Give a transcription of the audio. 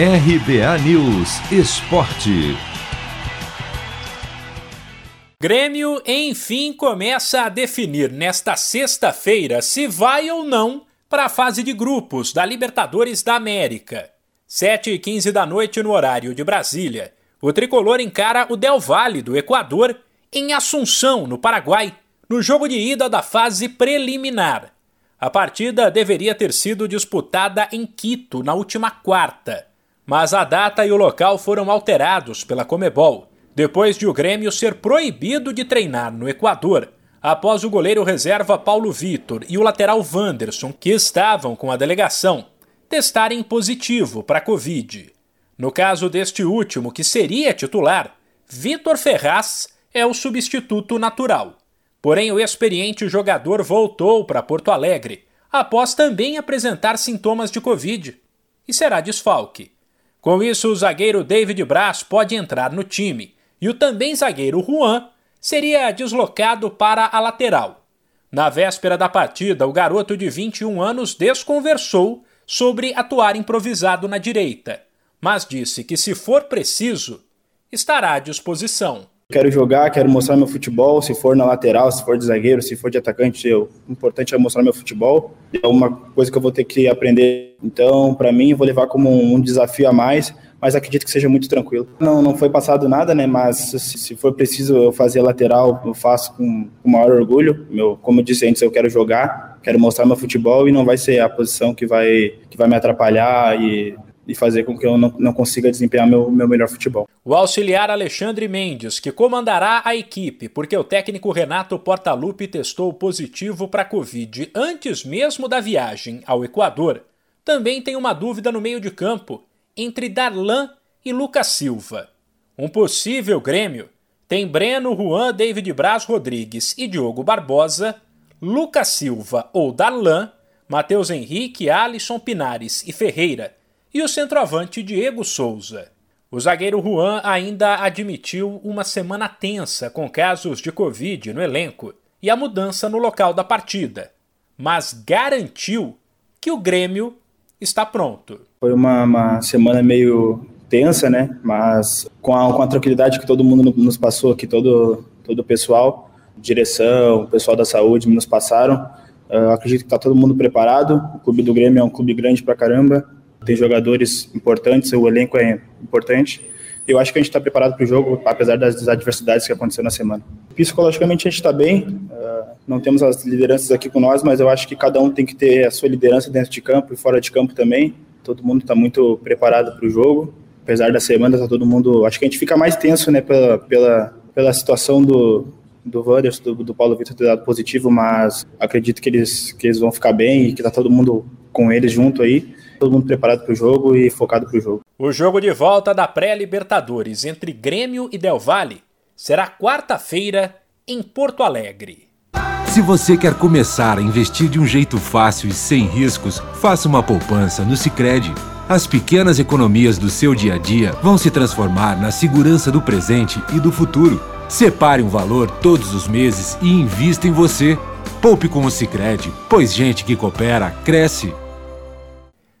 RBA News Esporte. Grêmio, enfim, começa a definir nesta sexta-feira se vai ou não para a fase de grupos da Libertadores da América. 7 e 15 da noite no horário de Brasília. O tricolor encara o Del Valle do Equador em Assunção, no Paraguai, no jogo de ida da fase preliminar. A partida deveria ter sido disputada em Quito na última quarta, mas a data e o local foram alterados pela Comebol, depois de o Grêmio ser proibido de treinar no Equador, após o goleiro reserva Paulo Vitor e o lateral Wanderson, que estavam com a delegação, testarem positivo para a Covid. No caso deste último, que seria titular, Vitor Ferraz é o substituto natural. Porém, o experiente jogador voltou para Porto Alegre, após também apresentar sintomas de Covid, e será desfalque. Com isso, o zagueiro David Braz pode entrar no time, e o também zagueiro Juan seria deslocado para a lateral. Na véspera da partida, o garoto de 21 anos desconversou sobre atuar improvisado na direita, mas disse que, se for preciso, estará à disposição. Quero jogar, quero mostrar meu futebol, se for na lateral, se for de zagueiro, se for de atacante, o importante é mostrar meu futebol. É uma coisa que eu vou ter que aprender. Então, para mim, vou levar como um desafio a mais, mas acredito que seja muito tranquilo. Não, não foi passado nada, né? Mas se for preciso eu fazer lateral, eu faço com o maior orgulho. Meu, como eu disse antes, eu quero jogar, quero mostrar meu futebol e não vai ser a posição que vai que vai me atrapalhar e e fazer com que eu não, não consiga desempenhar meu, meu melhor futebol. O auxiliar Alexandre Mendes, que comandará a equipe, porque o técnico Renato Portaluppi testou positivo para a Covid antes mesmo da viagem ao Equador, também tem uma dúvida no meio de campo entre Darlan e Lucas Silva. Um possível Grêmio tem Breno, Juan, David Braz Rodrigues e Diogo Barbosa, Lucas Silva ou Darlan, Matheus Henrique, Alisson Pinares e Ferreira e o centroavante Diego Souza. O zagueiro Juan ainda admitiu uma semana tensa com casos de Covid no elenco e a mudança no local da partida, mas garantiu que o Grêmio está pronto. Foi uma, uma semana meio tensa, né? Mas com a, com a tranquilidade que todo mundo nos passou aqui, todo, todo o pessoal, direção, o pessoal da saúde nos passaram, uh, acredito que está todo mundo preparado. O clube do Grêmio é um clube grande pra caramba tem jogadores importantes, o elenco é importante. Eu acho que a gente está preparado para o jogo, apesar das adversidades que aconteceram na semana. Psicologicamente a gente está bem, uh, não temos as lideranças aqui com nós, mas eu acho que cada um tem que ter a sua liderança dentro de campo e fora de campo também. Todo mundo está muito preparado para o jogo. Apesar da semana, está todo mundo. Acho que a gente fica mais tenso, né, pela, pela, pela situação do, do Wanderson, do, do Paulo Vitor ter dado positivo, mas acredito que eles, que eles vão ficar bem e que está todo mundo com eles junto aí todo mundo preparado para o jogo e focado para o jogo. O jogo de volta da pré-Libertadores entre Grêmio e Del Valle será quarta-feira em Porto Alegre. Se você quer começar a investir de um jeito fácil e sem riscos, faça uma poupança no Sicredi. As pequenas economias do seu dia a dia vão se transformar na segurança do presente e do futuro. Separe um valor todos os meses e invista em você. Poupe com o Sicredi, pois gente que coopera cresce.